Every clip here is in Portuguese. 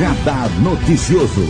Radar Noticioso.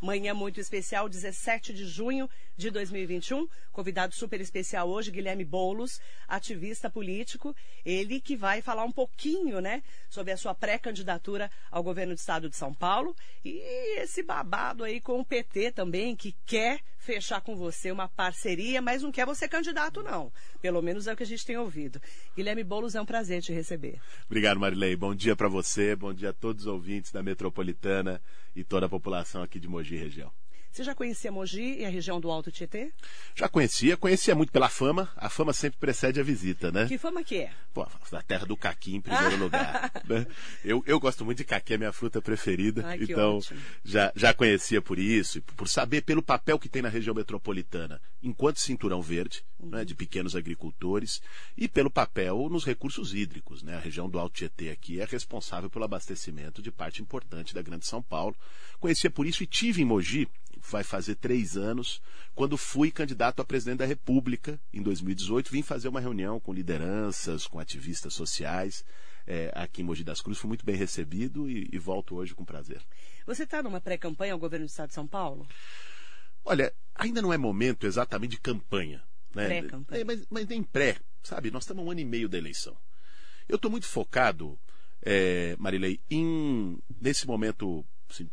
Manhã muito especial, 17 de junho de 2021. Convidado super especial hoje, Guilherme Boulos, ativista político. Ele que vai falar um pouquinho, né, sobre a sua pré-candidatura ao governo do estado de São Paulo e esse babado aí com o PT também, que quer fechar com você uma parceria, mas não quer você candidato, não. Pelo menos é o que a gente tem ouvido. Guilherme Boulos, é um prazer te receber. Obrigado, Marilei. Bom dia para você, bom dia a todos os ouvintes da Metropolitana e toda a população aqui de Mogi região. Você já conhecia Mogi e a região do Alto Tietê? Já conhecia, conhecia muito pela fama. A fama sempre precede a visita, né? Que fama que é? Pô, da terra do caqui em primeiro lugar. Né? Eu, eu gosto muito de caqui, é minha fruta preferida. Ai, então, ótimo. já, já conhecia por isso, por saber pelo papel que tem na região metropolitana, enquanto cinturão verde, né, de pequenos agricultores, e pelo papel nos recursos hídricos. Né? A região do Alto Tietê aqui é responsável pelo abastecimento de parte importante da Grande São Paulo. Conhecia por isso e tive em Mogi vai fazer três anos, quando fui candidato a presidente da República em 2018, vim fazer uma reunião com lideranças, com ativistas sociais é, aqui em Mogi das Cruzes. Fui muito bem recebido e, e volto hoje com prazer. Você está numa pré-campanha ao governo do estado de São Paulo? Olha, ainda não é momento exatamente de campanha. Né? Pré-campanha. É, mas, mas nem pré, sabe? Nós estamos um ano e meio da eleição. Eu estou muito focado, é, Marilei, em, nesse momento, assim,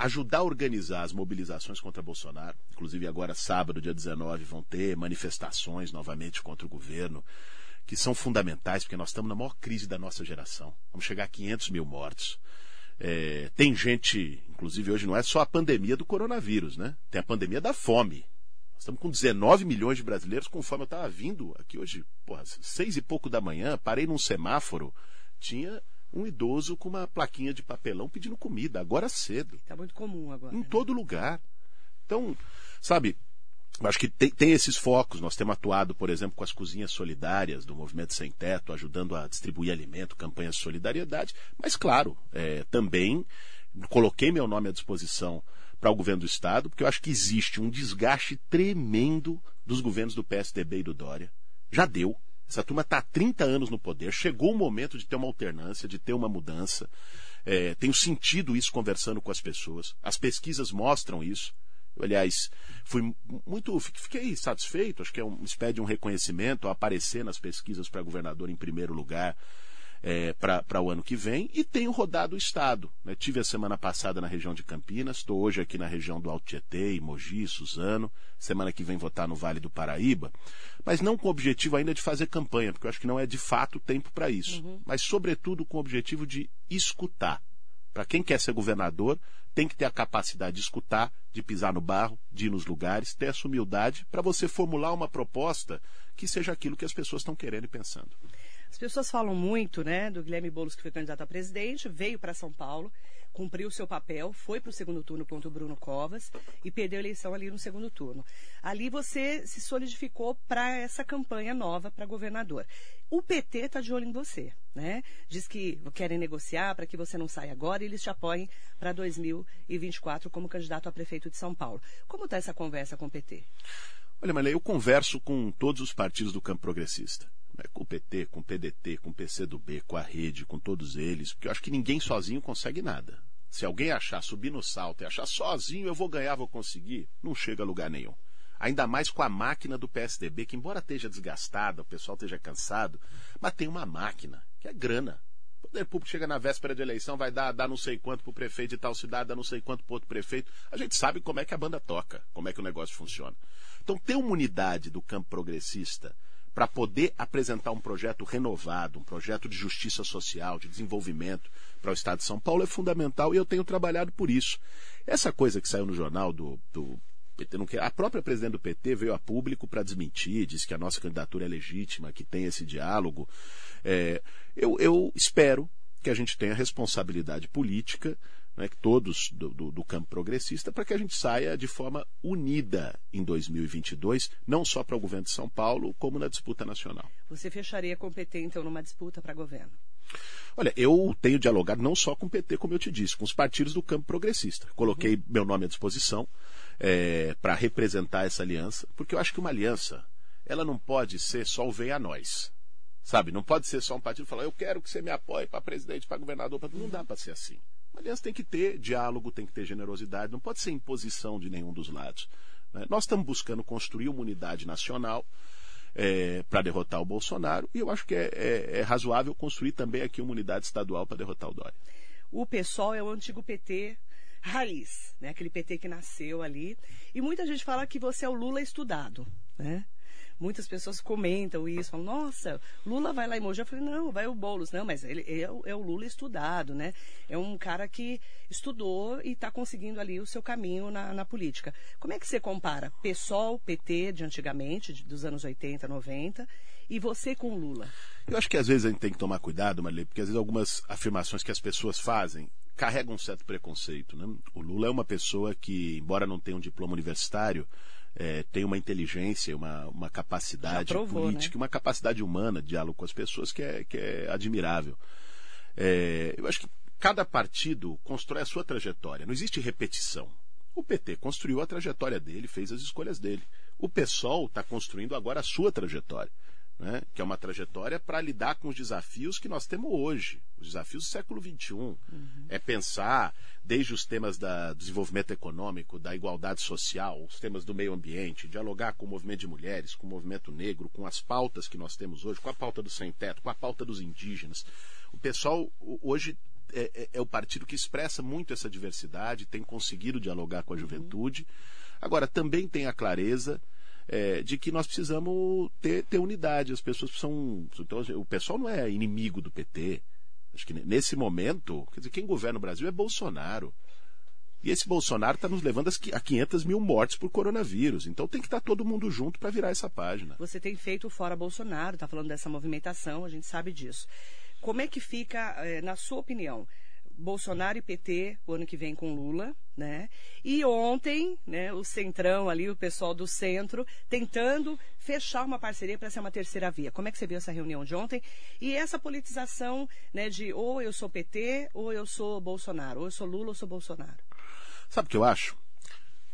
ajudar a organizar as mobilizações contra Bolsonaro. Inclusive, agora, sábado, dia 19, vão ter manifestações novamente contra o governo, que são fundamentais, porque nós estamos na maior crise da nossa geração. Vamos chegar a 500 mil mortos. É, tem gente, inclusive hoje não é só a pandemia do coronavírus, né? Tem a pandemia da fome. Nós estamos com 19 milhões de brasileiros com fome. Eu estava vindo aqui hoje, porra, seis e pouco da manhã, parei num semáforo, tinha um idoso com uma plaquinha de papelão pedindo comida, agora cedo. Está muito comum agora. Em né? todo lugar. Então, sabe, eu acho que tem, tem, esses focos. Nós temos atuado, por exemplo, com as cozinhas solidárias do Movimento Sem Teto, ajudando a distribuir alimento, campanhas de solidariedade. Mas, claro, é, também coloquei meu nome à disposição para o governo do Estado, porque eu acho que existe um desgaste tremendo dos governos do PSDB e do Dória. Já deu. Essa turma está há 30 anos no poder, chegou o momento de ter uma alternância, de ter uma mudança. É, tenho sentido isso conversando com as pessoas. As pesquisas mostram isso. Eu, aliás, fui muito. Fiquei satisfeito, acho que é um um reconhecimento ao aparecer nas pesquisas para governador em primeiro lugar. É, para o ano que vem e tenho rodado o estado. Né? Tive a semana passada na região de Campinas, estou hoje aqui na região do Alto Tietê, Mogi, Suzano, semana que vem vou estar no Vale do Paraíba, mas não com o objetivo ainda de fazer campanha, porque eu acho que não é de fato tempo para isso, Uhum. mas sobretudo com o objetivo de escutar. Para quem quer ser governador, tem que ter a capacidade de escutar, de pisar no barro, de ir nos lugares, ter essa humildade para você formular uma proposta que seja aquilo que as pessoas estão querendo e pensando. As pessoas falam muito, né, do Guilherme Boulos que foi candidato a presidente, veio para São Paulo, cumpriu o seu papel, foi para o segundo turno contra o Bruno Covas e perdeu a eleição ali no segundo turno. Ali você se solidificou para essa campanha nova para governador. O PT está de olho em você, né? Diz que querem negociar para que você não saia agora e eles te apoiem para 2024 como candidato a prefeito de São Paulo. Como está essa conversa com o PT? Olha, Maria, eu converso com todos os partidos do campo progressista. Né? Com o PT, com o PDT, com o PCdoB, com a Rede, com todos eles, porque eu acho que ninguém sozinho consegue nada. Se alguém achar, subir no salto e achar sozinho eu vou ganhar, vou conseguir, não chega a lugar nenhum. Ainda mais com a máquina do PSDB, que embora esteja desgastada, o pessoal esteja cansado, mas tem uma máquina, que é grana. O poder público chega na véspera de eleição, vai dar, dar não sei quanto para o prefeito de tal cidade, dar não sei quanto para outro prefeito. A gente sabe como é que a banda toca, como é que o negócio funciona. Então, ter uma unidade do campo progressista para poder apresentar um projeto renovado, um projeto de justiça social, de desenvolvimento para o Estado de São Paulo é fundamental e eu tenho trabalhado por isso. Essa coisa que saiu no jornal do, do PT, não quer, a própria presidente do PT veio a público para desmentir, disse que a nossa candidatura é legítima, que tem esse diálogo. É, eu, eu espero que a gente tenha responsabilidade política né, todos do, do, do, campo progressista, para que a gente saia de forma unida em 2022, não só para o governo de São Paulo, como na disputa nacional. Você fecharia com o PT, então, numa disputa para governo? Olha, eu tenho dialogado não só com o PT, como eu te disse, com os partidos do campo progressista. Coloquei uhum. meu nome à disposição é, para representar essa aliança, porque eu acho que uma aliança ela não pode ser só o vem a nós. Sabe? Não pode ser só um partido falar, eu quero que você me apoie para presidente, para governador. Pra... Não dá para ser assim. Aliás, tem que ter diálogo, tem que ter generosidade, não pode ser imposição de nenhum dos lados. Né? Nós estamos buscando construir uma unidade nacional é, para derrotar o Bolsonaro e eu acho que é, é, é razoável construir também aqui uma unidade estadual para derrotar o Dória. O PSOL é o antigo PT raiz, né? aquele PT que nasceu ali. E muita gente fala que você é o Lula estudado. Né? Muitas pessoas comentam isso, falam, nossa, Lula vai lá em Mogi. Eu falei, não, vai o Boulos. Não, mas ele é, é o Lula estudado, né? É um cara que estudou e está conseguindo ali o seu caminho na, na, política. Como é que você compara PSOL, PT de antigamente, de, dos anos 80, 90, e você com Lula? Eu acho que às vezes a gente tem que tomar cuidado, Marilê, porque às vezes algumas afirmações que as pessoas fazem carregam um certo preconceito. Né? O Lula é uma pessoa que, embora não tenha um diploma universitário, é, tem uma inteligência, uma, uma capacidade provou, política, né? uma capacidade humana de diálogo com as pessoas que é, que é admirável. É, eu acho que cada partido constrói a sua trajetória, não existe repetição. O PT construiu a trajetória dele, fez as escolhas dele. O PSOL está construindo agora a sua trajetória né? que é uma trajetória para lidar com os desafios que nós temos hoje, os desafios do século XXI. Uhum. É pensar desde os temas do desenvolvimento econômico, da igualdade social, os temas do meio ambiente, dialogar com o movimento de mulheres, com o movimento negro, com as pautas que nós temos hoje, com a pauta do sem-teto, com a pauta dos indígenas. O pessoal hoje é, é, é, o partido que expressa muito essa diversidade, tem conseguido dialogar com a uhum. juventude. Agora, também tem a clareza é, de que nós precisamos ter, ter unidade. As pessoas precisam. Então, o pessoal não é inimigo do PT. Acho que nesse momento, quer dizer, quem governa o Brasil é Bolsonaro. E esse Bolsonaro está nos levando a 500 mil mortes por coronavírus. Então tem que estar tá todo mundo junto para virar essa página. Você tem feito fora Bolsonaro, está falando dessa movimentação, a gente sabe disso. Como é que fica, eh, na sua opinião, Bolsonaro e PT o ano que vem com Lula, né? E ontem, né, o Centrão ali, o pessoal do centro, tentando fechar uma parceria para ser uma terceira via. Como é que você viu essa reunião de ontem? E essa politização, né, de ou eu sou PT, ou eu sou Bolsonaro, ou eu sou Lula, ou eu sou Bolsonaro. Sabe o que eu acho?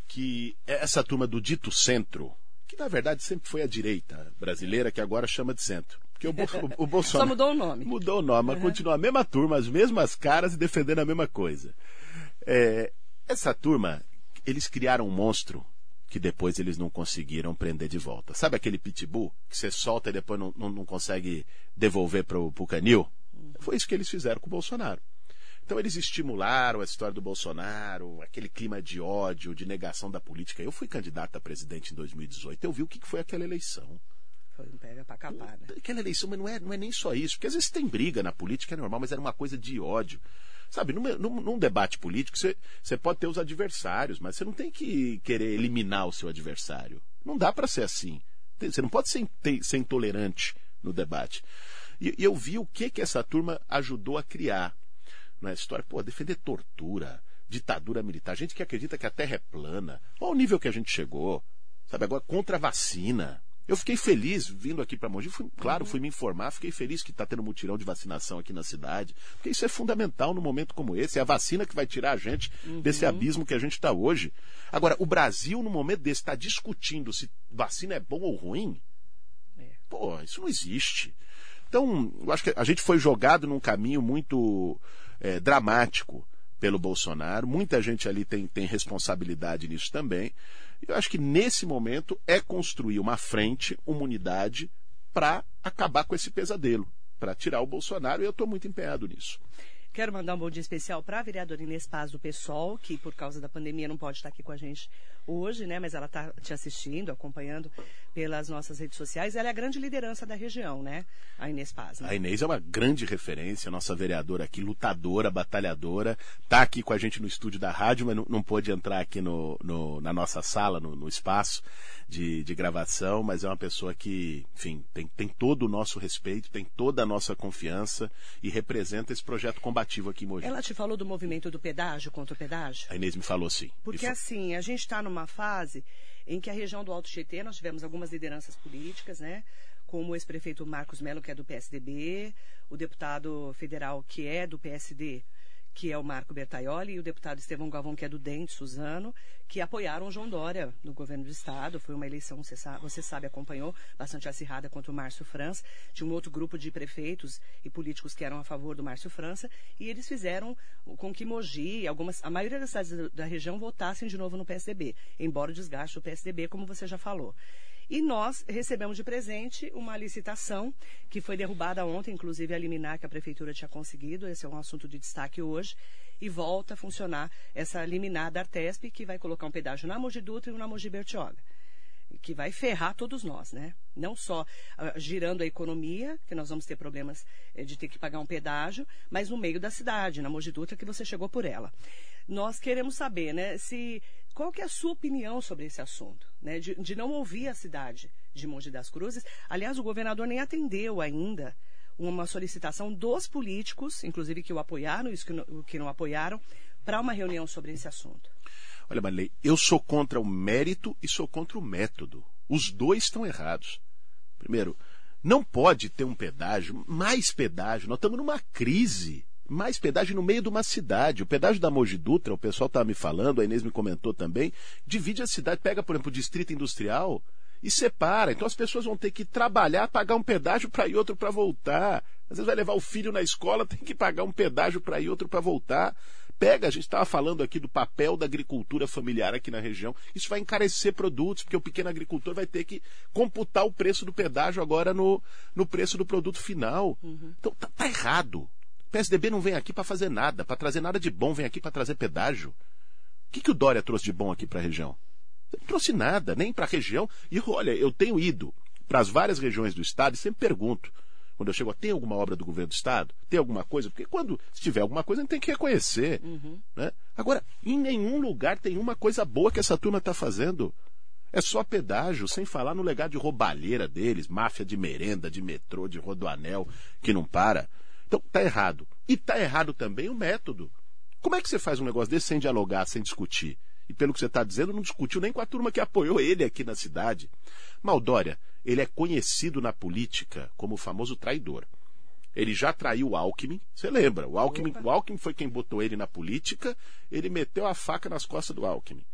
Que essa turma do dito centro, que na verdade sempre foi a direita brasileira, que agora chama de centro porque o, o, o Bolsonaro. Só mudou o nome. Mudou o nome, mas uhum. continua a mesma turma, as mesmas caras e defendendo a mesma coisa. É, essa turma, eles criaram um monstro que depois eles não conseguiram prender de volta. Sabe aquele pitbull que você solta e depois não, não, não consegue devolver para o canil? Foi isso que eles fizeram com o Bolsonaro. Então eles estimularam a história do Bolsonaro, aquele clima de ódio, de negação da política. Eu fui candidato a presidente em 2018. Eu vi o que foi aquela eleição. Foi um pega pra capar, né? Aquela eleição, mas não é, não é nem só isso. Porque às vezes tem briga na política, é normal, mas era uma coisa de ódio. Sabe, num, num, num debate político, você, você pode ter os adversários, mas você não tem que querer eliminar o seu adversário. Não dá para ser assim. Você não pode ser, ser intolerante no debate. E, e, eu vi o que, que essa turma ajudou a criar. Na história, pô, defender tortura, ditadura militar, gente que acredita que a Terra é plana. Olha o nível que a gente chegou. Sabe, agora contra a vacina. Eu fiquei feliz vindo aqui para Mogi, fui, claro, fui me informar, fiquei feliz que está tendo mutirão de vacinação aqui na cidade, porque isso é fundamental num momento como esse, é a vacina que vai tirar a gente uhum. desse abismo que a gente está hoje. Agora, o Brasil, num momento desse, está discutindo se vacina é bom ou ruim? É. Pô, isso não existe. Então, eu acho que a gente foi jogado num caminho muito é, dramático pelo Bolsonaro, muita gente ali tem, tem responsabilidade nisso também. Eu acho que nesse momento é construir uma frente, uma unidade, para acabar com esse pesadelo, para tirar o Bolsonaro, e eu estou muito empenhado nisso. Quero mandar um bom dia especial para a vereadora Inês Paz do PSOL, que por causa da pandemia não pode estar aqui com a gente hoje, né? Mas ela está te assistindo, acompanhando pelas nossas redes sociais. Ela é a grande liderança da região, né? A Inês Paz. Né? A Inês é uma grande referência, nossa vereadora aqui, lutadora, batalhadora. Está aqui com a gente no estúdio da rádio, mas não, não pôde entrar aqui no, no na nossa sala, no, no espaço de, de, gravação, mas é uma pessoa que, enfim, tem, tem todo o nosso respeito, tem toda a nossa confiança e representa esse projeto combativo aqui em Mogi. Ela te falou do movimento do pedágio contra o pedágio? A Inês me falou sim. Porque assim, a gente está numa fase em que a região do Alto Tietê, nós tivemos algumas lideranças políticas, né? Como o ex-prefeito Marcos Melo, que é do PSDB, o deputado federal, que é do PSD, que é o Marco Bertaioli, e o deputado Estevão Galvão, que é do DEM, de Suzano, que apoiaram João Dória no governo do Estado. Foi uma eleição, você sabe, você sabe acompanhou, bastante acirrada contra o Márcio França. Tinha um outro grupo de prefeitos e políticos que eram a favor do Márcio França, e eles fizeram com que Mogi, algumas, a maioria das cidades da região votassem de novo no PSDB, embora o desgaste do PSDB, como você já falou. E nós recebemos de presente uma licitação que foi derrubada ontem, inclusive a liminar que a prefeitura tinha conseguido. Esse é um assunto de destaque hoje. E volta a funcionar essa liminar da Artesp, que vai colocar um pedágio na Mogi Dutra e um na Mogi Bertioga que vai ferrar todos nós, né? Não só uh, girando a economia, que nós vamos ter problemas eh, de ter que pagar um pedágio, mas no meio da cidade, na Mogi Dutra, que você chegou por ela. Nós queremos saber, né, se qual que é a sua opinião sobre esse assunto, né? De, de não ouvir a cidade de Monte das Cruzes. Aliás, o governador nem atendeu ainda uma solicitação dos políticos, inclusive que o apoiaram e os que não, que não apoiaram, para uma reunião sobre esse assunto. Olha, Marilei, eu sou contra o mérito e sou contra o método. Os dois estão errados. Primeiro, não pode ter um pedágio, mais pedágio. Nós estamos numa crise mais pedágio no meio de uma cidade. O pedágio da Mogi Dutra, o pessoal estava me falando, a Inês me comentou também, divide a cidade, pega, por exemplo, o distrito industrial e separa. Então as pessoas vão ter que trabalhar, pagar um pedágio para ir outro para voltar. Às vezes vai levar o filho na escola, tem que pagar um pedágio para ir outro para voltar. Pega, a gente estava falando aqui do papel da agricultura familiar aqui na região. Isso vai encarecer produtos, porque o pequeno agricultor vai ter que computar o preço do pedágio agora no, no preço do produto final. Uhum. Então tá, tá errado. PSDB não vem aqui para fazer nada, para trazer nada de bom, vem aqui para trazer pedágio. O que, que o Dória trouxe de bom aqui para a região? Não trouxe nada, nem para a região. E olha, eu tenho ido para as várias regiões do estado e sempre pergunto. Quando eu chego, tem alguma obra do governo do estado? Tem alguma coisa? Porque quando se tiver alguma coisa, a gente tem que reconhecer. Uhum. Né? Agora, em nenhum lugar tem uma coisa boa que essa turma está fazendo. É só pedágio, sem falar no legado de roubalheira deles, máfia de merenda, de metrô, de rodoanel, que não para. Então, está errado. E está errado também o método. Como é que você faz um negócio desse sem dialogar, sem discutir? E pelo que você está dizendo, não discutiu nem com a turma que apoiou ele aqui na cidade. Maldória, ele é conhecido na política como o famoso traidor. Ele já traiu o Alckmin, você lembra? O Alckmin, o Alckmin foi quem botou ele na política, ele meteu a faca nas costas do Alckmin.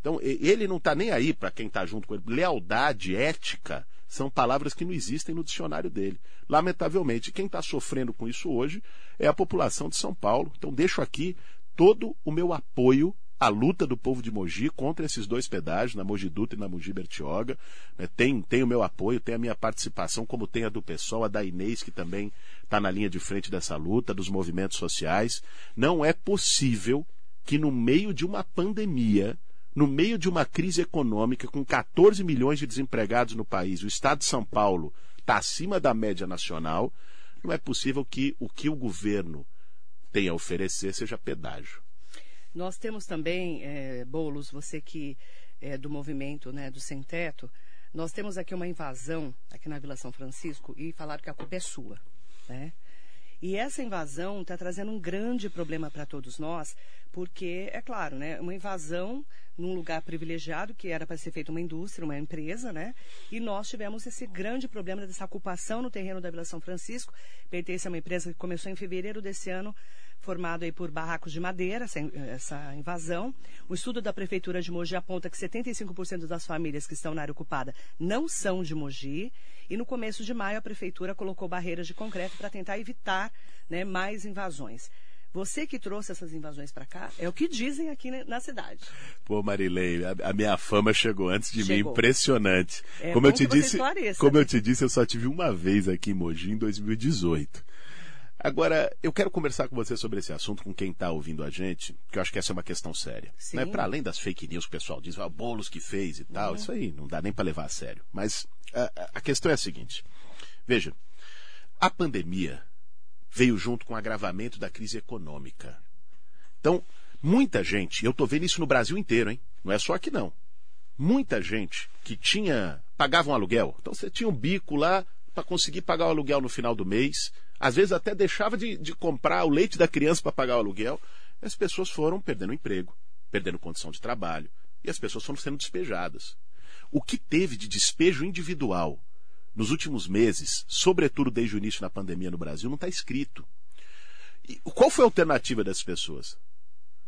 Então, ele não está nem aí para quem está junto com ele. Lealdade, ética, são palavras que não existem no dicionário dele. Lamentavelmente, quem está sofrendo com isso hoje é a população de São Paulo. Então, deixo aqui todo o meu apoio à luta do povo de Mogi contra esses dois pedágios, na Mogi Dutra e na Mogi Bertioga. Né? Tem, tem o meu apoio, tem a minha participação, como tem a do pessoal, a da Inês, que também está na linha de frente dessa luta, dos movimentos sociais. Não é possível que, no meio de uma pandemia, no meio de uma crise econômica com 14 milhões de desempregados no país, o estado de São Paulo está acima da média nacional, não é possível que o que o governo tem a oferecer seja pedágio. Nós temos também, é, Boulos, você que é do movimento né, do Sem Teto, nós temos aqui uma invasão aqui na Vila São Francisco e falaram que a culpa é sua. Né? E essa invasão está trazendo um grande problema para todos nós, porque, é claro, né, uma invasão num lugar privilegiado, que era para ser feita uma indústria, uma empresa, né? E nós tivemos esse grande problema dessa ocupação no terreno da Vila São Francisco. Pertence a uma empresa que começou em fevereiro desse ano, formado aí por barracos de madeira, essa, essa invasão. O estudo da Prefeitura de Mogi aponta que 75% das famílias que estão na área ocupada não são de Mogi. E no começo de maio, a Prefeitura colocou barreiras de concreto para tentar evitar né, mais invasões. Você que trouxe essas invasões para cá, é o que dizem aqui na cidade. Pô, Marilei, a, a minha fama chegou antes de chegou. mim, impressionante. É como eu te disse, como eu te disse, eu só tive uma vez aqui em Mogi em 2018. Agora, eu quero conversar com você sobre esse assunto com quem está ouvindo a gente, que eu acho que essa é uma questão séria. Né? Para além das fake news que o pessoal diz, ah, bolos que fez e tal, uhum. isso aí não dá nem para levar a sério. Mas a, a questão é a seguinte: veja, a pandemia veio junto com o agravamento da crise econômica. Então, muita gente, eu estou vendo isso no Brasil inteiro, hein? Não é só aqui não. Muita gente que tinha pagava um aluguel. Então você tinha um bico lá para conseguir pagar o aluguel no final do mês. Às vezes até deixava de, de comprar o leite da criança para pagar o aluguel. As pessoas foram perdendo emprego, perdendo condição de trabalho. E as pessoas foram sendo despejadas. O que teve de despejo individual nos últimos meses, sobretudo desde o início da pandemia no Brasil, não está escrito. E qual foi a alternativa dessas pessoas?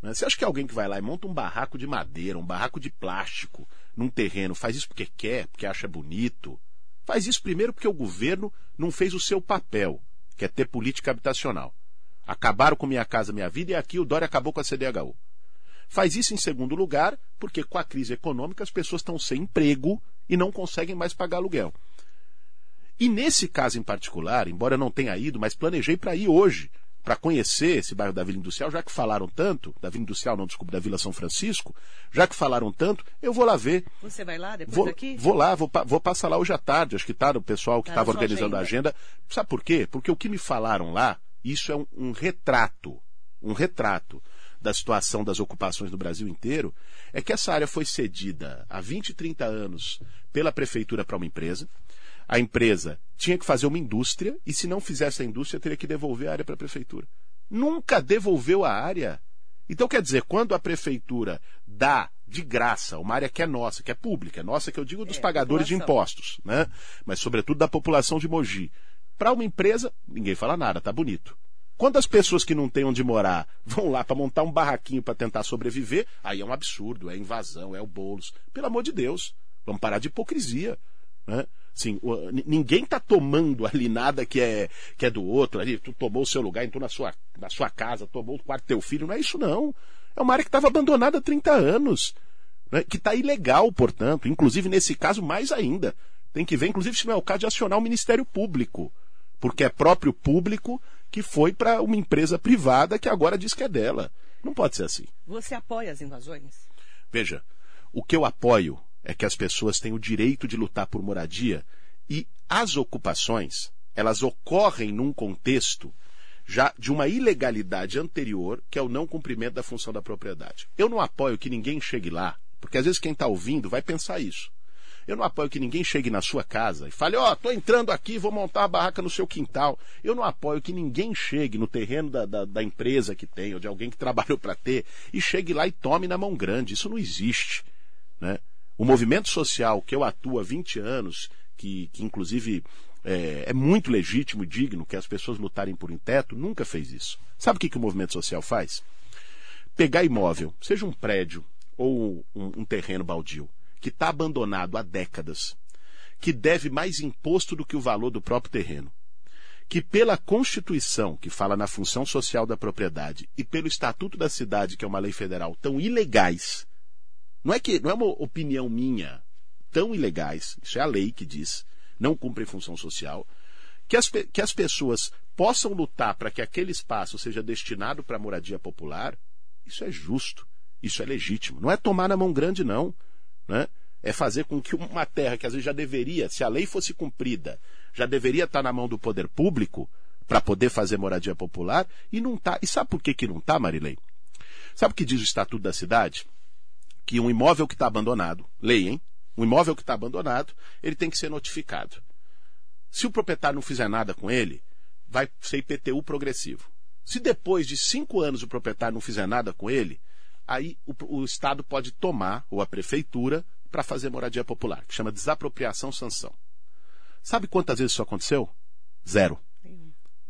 Né? Você acha que alguém que vai lá e monta um barraco de madeira, um barraco de plástico, num terreno, faz isso porque quer, porque acha bonito? Faz isso primeiro porque o governo não fez o seu papel, que é ter política habitacional. Acabaram com Minha Casa Minha Vida e aqui o Dória acabou com a CDHU. Faz isso em segundo lugar, porque com a crise econômica as pessoas estão sem emprego e não conseguem mais pagar aluguel. E nesse caso em particular, embora eu não tenha ido, mas planejei para ir hoje, para conhecer esse bairro da Vila Industrial, já que falaram tanto, da Vila Industrial, não, desculpa, da Vila São Francisco, já que falaram tanto, eu vou lá ver. Você vai lá depois vou, daqui? Vou lá, vou, vou passar lá hoje à tarde, acho que está o pessoal que Tá estava sua organizando a agenda. Sabe por quê? Porque o que me falaram lá, isso é um, um retrato, um retrato da situação das ocupações no Brasil inteiro, é que essa área foi cedida há 20, 30 anos pela prefeitura para uma empresa. A empresa tinha que fazer uma indústria e se não fizesse a indústria teria que devolver a área para a prefeitura. Nunca devolveu a área. Então quer dizer, quando a prefeitura dá de graça uma área que é nossa, que é pública, nossa que eu digo dos É, pagadores de impostos, né? Mas sobretudo da população de Mogi. Para uma empresa, ninguém fala nada, tá bonito. Quando as pessoas que não têm onde morar vão lá para montar um barraquinho para tentar sobreviver, aí é um absurdo, é invasão, é o bolos. Pelo amor de Deus, vamos parar de hipocrisia. Né? N- ninguém está tomando ali nada que é, que é do outro. Ali, tu tomou o seu lugar, entrou na sua, na sua casa, tomou o quarto do teu filho. Não é isso, não. É uma área que estava abandonada há 30 anos. né? Que está ilegal, portanto. Inclusive, nesse caso, mais ainda. Tem que ver, inclusive, se não é o caso de acionar o Ministério Público. Porque é próprio público que foi para uma empresa privada que agora diz que é dela. Não pode ser assim. Você apoia as invasões? Veja, o que eu apoio é que as pessoas têm o direito de lutar por moradia e as ocupações, elas ocorrem num contexto já de uma ilegalidade anterior, que é o não cumprimento da função da propriedade. Eu não apoio que ninguém chegue lá, porque às vezes quem está ouvindo vai pensar isso. Eu não apoio que ninguém chegue na sua casa e fale, ó, tô entrando aqui, vou montar uma barraca no seu quintal. Eu não apoio que ninguém chegue no terreno da, da, da empresa que tem, ou de alguém que trabalhou para ter, e chegue lá e tome na mão grande. Isso não existe. Né? O movimento social que eu atuo há 20 anos, que, que inclusive é, é muito legítimo e digno que as pessoas lutarem por um teto, nunca fez isso. Sabe o que, que o movimento social faz? Pegar imóvel, seja um prédio ou um, um terreno baldio, que está abandonado há décadas, que deve mais imposto do que o valor do próprio terreno, que pela Constituição, que fala na função social da propriedade, e pelo Estatuto da Cidade, que é uma lei federal, tão ilegais. Não é que não é uma opinião minha, tão ilegais, isso é a lei que diz, não cumprem função social, que as, que as pessoas possam lutar para que aquele espaço seja destinado para moradia popular, isso é justo, isso é legítimo. Não é tomar na mão grande, não. Né? É fazer com que uma terra que às vezes já deveria, se a lei fosse cumprida, já deveria estar na mão do poder público para poder fazer moradia popular, e não está. E sabe por que, que não está, Marilei? Sabe o que diz o Estatuto da Cidade? Que um imóvel que está abandonado, lei, hein? Um imóvel que está abandonado, ele tem que ser notificado. Se o proprietário não fizer nada com ele, vai ser IPTU progressivo. Se depois de cinco anos o proprietário não fizer nada com ele, aí o, o Estado pode tomar, ou a prefeitura, para fazer moradia popular, que chama desapropriação sanção. Sabe quantas vezes isso aconteceu? Zero.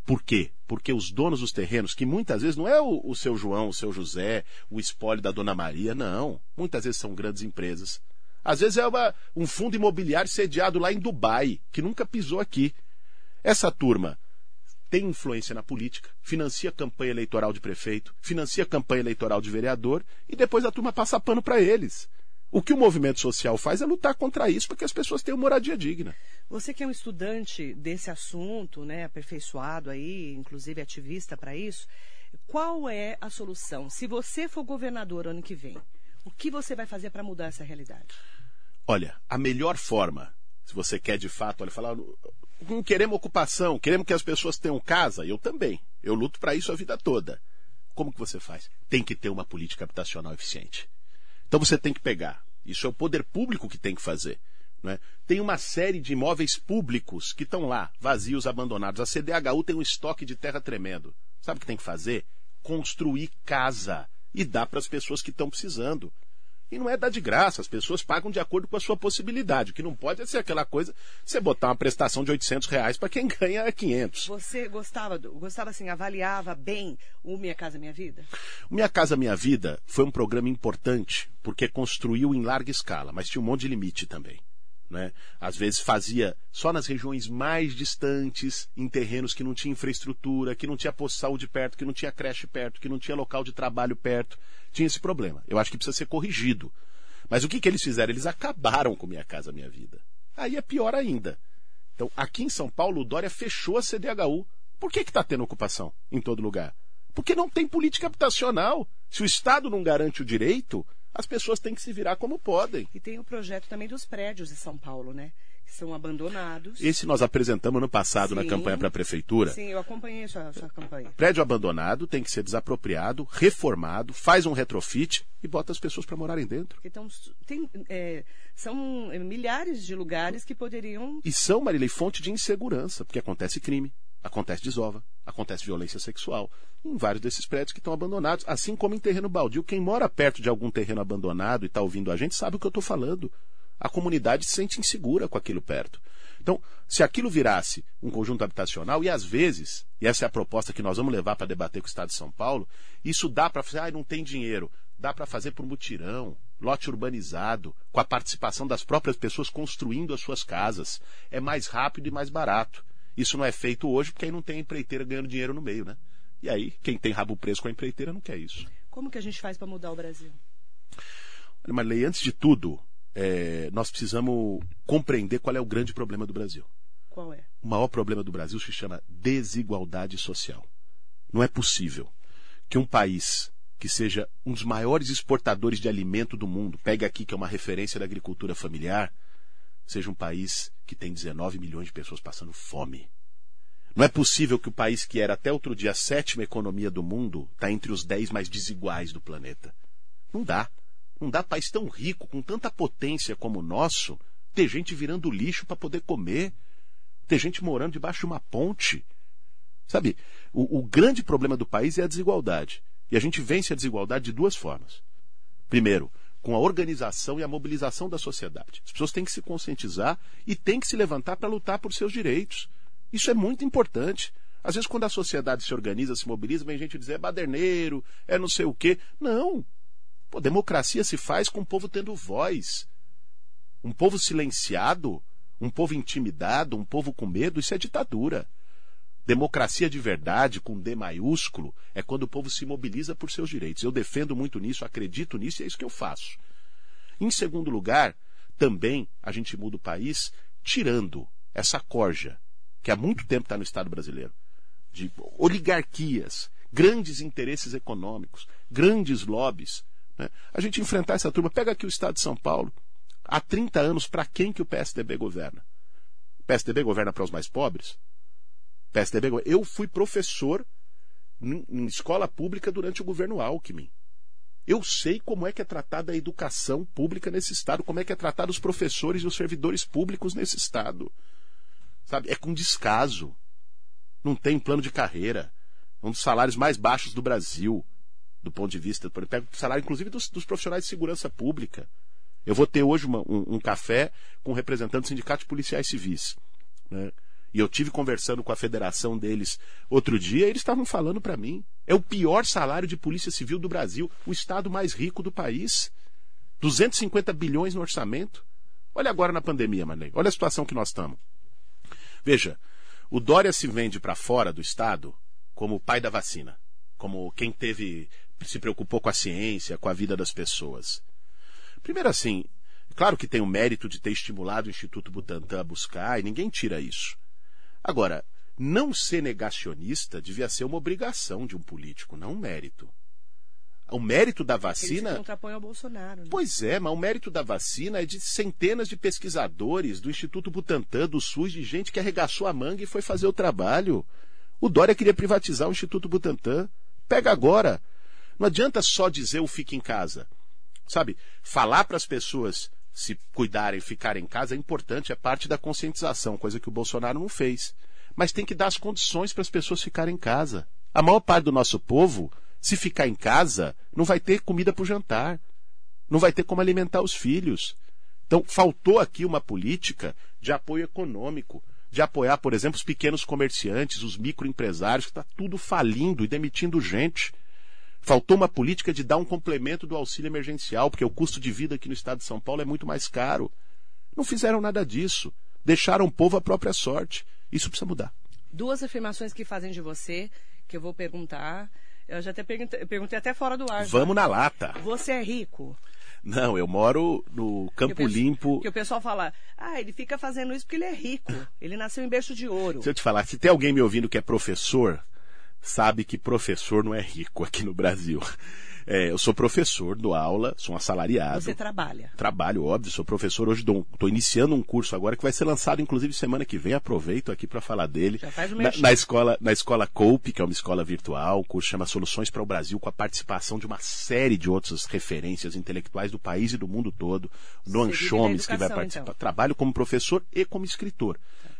Por quê? Porque os donos dos terrenos, que muitas vezes não é o, o seu João, o seu José, o espólio da dona Maria, não. Muitas vezes são grandes empresas. Às vezes é uma- um fundo imobiliário sediado lá em Dubai, que nunca pisou aqui. Essa turma tem influência na política, financia campanha eleitoral de prefeito, financia campanha eleitoral de vereador e depois a turma passa pano para eles. O que o movimento social faz é lutar contra isso para que as pessoas tenham moradia digna. Você que é um estudante desse assunto, né, aperfeiçoado aí, inclusive ativista para isso, qual é a solução? Se você for governador ano que vem, o que você vai fazer para mudar essa realidade? Olha, a melhor forma, se você quer de fato, olha, falar, não queremos ocupação, queremos que as pessoas tenham casa, eu também. Eu luto para isso a vida toda. Como que você faz? Tem que ter uma política habitacional eficiente. Então você tem que pegar. Isso é o poder público que tem que fazer. né? Tem uma série de imóveis públicos que estão lá, vazios, abandonados. A CDHU tem um estoque de terra tremendo. Sabe o que tem que fazer? Construir casa e dar para as pessoas que estão precisando. E não é dar de graça, as pessoas pagam de acordo com a sua possibilidade. O que não pode é ser aquela coisa, você botar uma prestação de 800 reais para quem ganha 500. Você gostava, gostava assim, avaliava bem o Minha Casa Minha Vida? O Minha Casa Minha Vida foi um programa importante, porque construiu em larga escala, mas tinha um monte de limite também. Né? Às vezes fazia só nas regiões mais distantes, em terrenos que não tinha infraestrutura, que não tinha posto de saúde perto, que não tinha creche perto, que não tinha local de trabalho perto. Tinha esse problema. Eu acho que precisa ser corrigido. Mas o que, que eles fizeram? Eles acabaram com Minha Casa Minha Vida. Aí é pior ainda. Então, aqui em São Paulo, o Dória fechou a CDHU. Por que está tendo ocupação em todo lugar? Porque não tem política habitacional. Se o Estado não garante o direito, as pessoas têm que se virar como podem. E tem o projeto também dos prédios de São Paulo, né? São abandonados. Esse nós apresentamos no passado sim, na campanha para a prefeitura. Sim, eu acompanhei a sua, sua campanha. Prédio abandonado tem que ser desapropriado, reformado, faz um retrofit e bota as pessoas para morarem dentro. Então, tem, é, são milhares de lugares que poderiam. E são, Marília, fonte de insegurança, porque acontece crime, acontece desova, acontece violência sexual em vários desses prédios que estão abandonados, assim como em terreno baldio. Quem mora perto de algum terreno abandonado e está ouvindo a gente sabe o que eu estou falando. A comunidade se sente insegura com aquilo perto. Então, se aquilo virasse um conjunto habitacional, e às vezes, e essa é a proposta que nós vamos levar para debater com o Estado de São Paulo, isso dá para fazer, ah, não tem dinheiro. Dá para fazer por mutirão, lote urbanizado, com a participação das próprias pessoas construindo as suas casas. É mais rápido e mais barato. Isso não é feito hoje porque aí não tem empreiteira ganhando dinheiro no meio, né? E aí, quem tem rabo preso com a empreiteira não quer isso. Como que a gente faz para mudar o Brasil? Olha, Marley, antes de tudo, é, nós precisamos compreender qual é o grande problema do Brasil. Qual é? O maior problema do Brasil se chama desigualdade social. Não é possível que um país que seja um dos maiores exportadores de alimento do mundo, pega aqui que é uma referência da agricultura familiar, seja um país que tem 19 milhões de pessoas passando fome. Não é possível que o país que era até outro dia a sétima economia do mundo está entre os dez mais desiguais do planeta. Não dá. Não dá país tão rico, com tanta potência como o nosso, ter gente virando lixo para poder comer, ter gente morando debaixo de uma ponte. Sabe, o, o grande problema do país é a desigualdade. E a gente vence a desigualdade de duas formas. Primeiro, com a organização e a mobilização da sociedade. As pessoas têm que se conscientizar e têm que se levantar para lutar por seus direitos. Isso é muito importante. Às vezes, quando a sociedade se organiza, se mobiliza, vem gente dizer é baderneiro, é não sei o quê. Não. Pô, democracia se faz com o povo tendo voz. Um povo silenciado, um povo intimidado, um povo com medo, isso é ditadura. Democracia de verdade, com D maiúsculo, é quando o povo se mobiliza por seus direitos. Eu defendo muito nisso, acredito nisso e é isso que eu faço. Em segundo lugar, também a gente muda o país tirando essa corja que há muito tempo está no Estado brasileiro, de oligarquias, grandes interesses econômicos, grandes lobbies. Né? A gente enfrentar essa turma. Pega aqui o Estado de São Paulo. Há 30 anos, para quem que o PSDB governa? O PSDB governa para os mais pobres? PSDB, eu fui professor em escola pública durante o governo Alckmin. Eu sei como é que é tratada a educação pública nesse estado, como é que é tratado os professores e os servidores públicos nesse estado. Sabe? É com descaso. Não tem plano de carreira. É um dos salários mais baixos do Brasil, do ponto de vista. Pega o salário, inclusive, dos, dos, profissionais de segurança pública. Eu vou ter hoje uma, um, um, café com representantes do sindicato de policiais civis. Né? E eu tive conversando com a federação deles outro dia, e eles estavam falando para mim. É o pior salário de polícia civil do Brasil, o estado mais rico do país. 250 bilhões no orçamento. Olha agora na pandemia, Manley. Olha a situação que nós estamos. Veja, o Dória se vende para fora do estado como o pai da vacina, como quem teve se preocupou com a ciência, com a vida das pessoas. Primeiro assim, claro que tem o mérito de ter estimulado o Instituto Butantan a buscar, e ninguém tira isso. Agora, não ser negacionista devia ser uma obrigação de um político, não um mérito. O mérito da vacina. Ele se ao Bolsonaro. Né? Pois é, mas o mérito da vacina é de centenas de pesquisadores do Instituto Butantan, do SUS, de gente que arregaçou a manga e foi fazer o trabalho. O Dória queria privatizar o Instituto Butantan. Pega agora. Não adianta só dizer o fique em casa. Sabe? Falar para as pessoas se cuidarem, ficarem em casa é importante, é parte da conscientização, coisa que o Bolsonaro não fez. Mas tem que dar as condições para as pessoas ficarem em casa. A maior parte do nosso povo, se ficar em casa, não vai ter comida para o jantar. não vai ter como alimentar os filhos. Então, faltou aqui uma política de apoio econômico, de apoiar, por exemplo, os pequenos comerciantes, os microempresários, que está tudo falindo e demitindo gente. Faltou uma política de dar um complemento do auxílio emergencial, porque o custo de vida aqui no estado de São Paulo é muito mais caro. Não fizeram nada disso. Deixaram o povo à própria sorte. Isso precisa mudar. Duas afirmações que fazem de você, que eu vou perguntar. Eu já até perguntei, perguntei até fora do ar. Vamos já. na lata. Você é rico? Não, eu moro no Campo que Limpo. Que o pessoal fala, ah, ele fica fazendo isso porque ele é rico. Ele nasceu em berço de ouro. Se eu te falar, se tem alguém me ouvindo que é professor, sabe que professor não é rico aqui no Brasil. É, eu sou professor, dou aula, sou um assalariado. Você trabalha? Trabalho, óbvio, sou professor hoje, estou iniciando um curso agora que vai ser lançado, inclusive, semana que vem. Aproveito aqui para falar dele. Já faz na, na, escola, na escola Cope, que é uma escola virtual, o curso chama Soluções para o Brasil, com a participação de uma série de outras referências intelectuais do país e do mundo todo. Noam Chomsky vai participar. Então. Trabalho como professor e como escritor.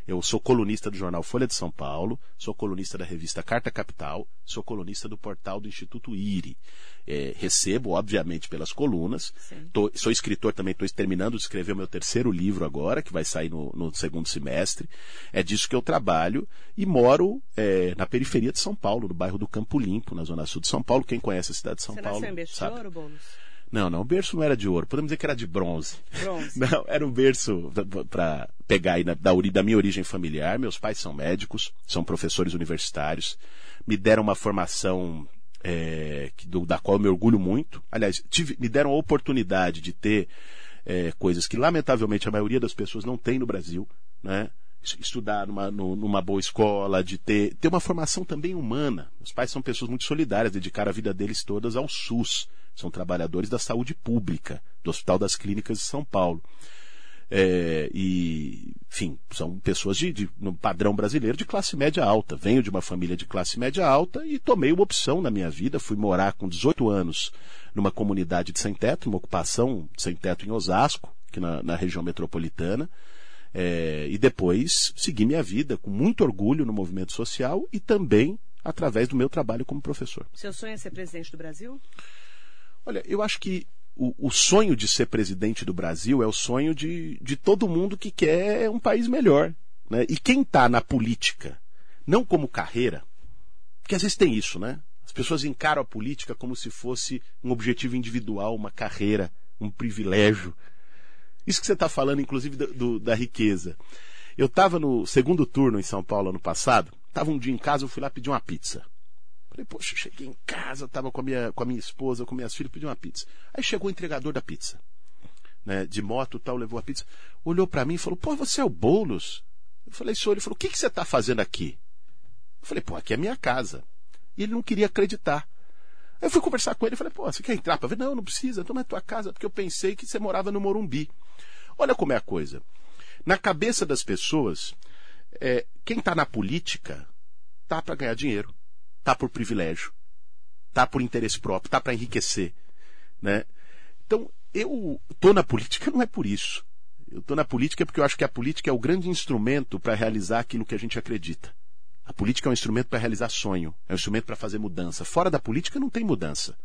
Eu sou colunista do jornal Folha de São Paulo, sou colunista da revista Carta Capital, sou colunista do portal do Instituto IRI. É, recebo, obviamente, pelas colunas. Tô, sou escritor também, estou terminando de escrever o meu terceiro livro agora, que vai sair no, no segundo semestre. É disso que eu trabalho e moro é, na periferia de São Paulo, no bairro do Campo Limpo, na zona sul de São Paulo. Quem conhece a cidade de São Você Paulo. Nasceu em berço sabe. Boulos? Não, não, o berço não era de ouro, podemos dizer que era de bronze. Bronze. Não, era um berço para pegar aí na, da, da, minha origem familiar. Meus pais são médicos, são professores universitários, me deram uma formação é, do, da qual eu me orgulho muito. Aliás, tive, me deram a oportunidade de ter é, coisas que, lamentavelmente, a maioria das pessoas não tem no Brasil, né? estudar numa, numa boa escola, de ter, ter uma formação também humana. Meus pais são pessoas muito solidárias, dedicaram a vida deles todas ao SUS são trabalhadores da saúde pública, do Hospital das Clínicas de São Paulo. É, e, enfim, são pessoas de, de, no padrão brasileiro de classe média alta. Venho de uma família de classe média alta e tomei uma opção na minha vida. Fui morar com 18 anos numa comunidade de sem teto, uma ocupação sem teto em Osasco, aqui na, na região metropolitana. É, e depois segui minha vida com muito orgulho no movimento social e também através do meu trabalho como professor. Seu sonho é ser presidente do Brasil? Olha, eu acho que o, o, sonho de ser presidente do Brasil é o sonho de, de todo mundo que quer um país melhor. Né? E quem está na política, não como carreira, porque às vezes tem isso, né? As pessoas encaram a política como se fosse um objetivo individual, uma carreira, um privilégio. Isso que você está falando, inclusive, do, do, da riqueza. Eu estava no segundo turno em São Paulo ano passado, estava um dia em casa, eu fui lá pedir uma pizza. Falei, poxa, cheguei em casa, estava com a, minha, com a minha esposa, com minhas filhas, pedi uma pizza. Aí chegou o entregador da pizza, né, de moto tal, levou a pizza. Olhou para mim e falou, pô, você é o Boulos? Eu falei, senhor, ele falou, o que, que você está fazendo aqui? Eu falei, pô, aqui é minha casa. E ele não queria acreditar. Aí eu fui conversar com ele e falei, pô, você quer entrar para ver? Não, não precisa, toma a tua casa, porque eu pensei que você morava no Morumbi. Olha como é a coisa. Na cabeça das pessoas, é, quem está na política tá para ganhar dinheiro tá por privilégio, tá por interesse próprio, tá para enriquecer, né? Então, eu tô na política não é por isso. Eu tô na política porque eu acho que a política é o grande instrumento para realizar aquilo que a gente acredita. A política é um instrumento para realizar sonho, é um instrumento para fazer mudança. Fora da política não tem mudança.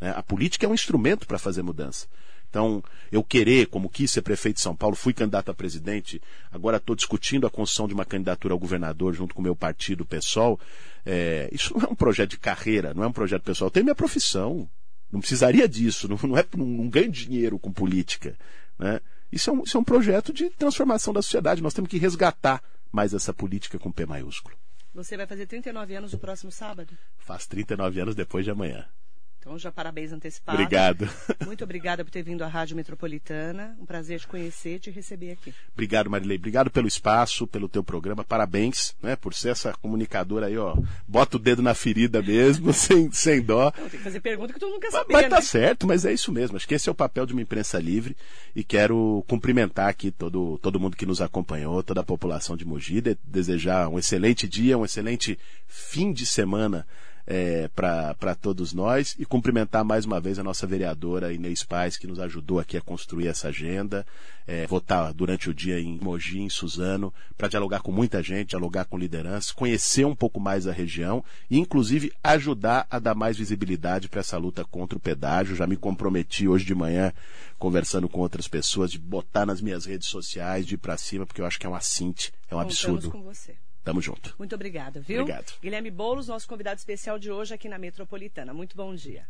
Né? A política é um instrumento para fazer mudança. Então, eu querer, como quis ser prefeito de São Paulo, fui candidato a presidente, agora estou discutindo a construção de uma candidatura ao governador junto com o meu partido, o PSOL. É, isso não é um projeto de carreira, não é um projeto pessoal. Eu tenho minha profissão. Não precisaria disso. Não, não, é, não, não ganho dinheiro com política. Né? Isso, é um, isso é um projeto de transformação da sociedade. Nós temos que resgatar mais essa política com P maiúsculo. Você vai fazer 39 anos no próximo sábado? Faz 39 anos depois de amanhã. Então, já parabéns antecipado. Obrigado. Muito obrigada por ter vindo à Rádio Metropolitana. Um prazer te conhecer e te receber aqui. Obrigado, Marilei. Obrigado pelo espaço, pelo teu programa. Parabéns, né, por ser essa comunicadora aí, ó. Bota o dedo na ferida mesmo, sem, sem dó. Não, tem que fazer pergunta que tu nunca sabia, Mas tá né? certo, mas é isso mesmo. Acho que esse é o papel de uma imprensa livre e quero cumprimentar aqui todo, todo mundo que nos acompanhou, toda a população de Mogi, de, desejar um excelente dia, um excelente fim de semana é, para todos nós e cumprimentar mais uma vez a nossa vereadora Inês Paz, que nos ajudou aqui a construir essa agenda. É, vou estar durante o dia em Mogi, em Suzano, para dialogar com muita gente, dialogar com lideranças, conhecer um pouco mais a região e, inclusive, ajudar a dar mais visibilidade para essa luta contra o pedágio. Já me comprometi hoje de manhã, conversando com outras pessoas, de botar nas minhas redes sociais, de ir para cima, porque eu acho que é um assinte, é um Contamos absurdo. com você. Tamo junto. Muito obrigada, viu? Obrigado. Guilherme Boulos, nosso convidado especial de hoje aqui na Metropolitana. Muito bom dia.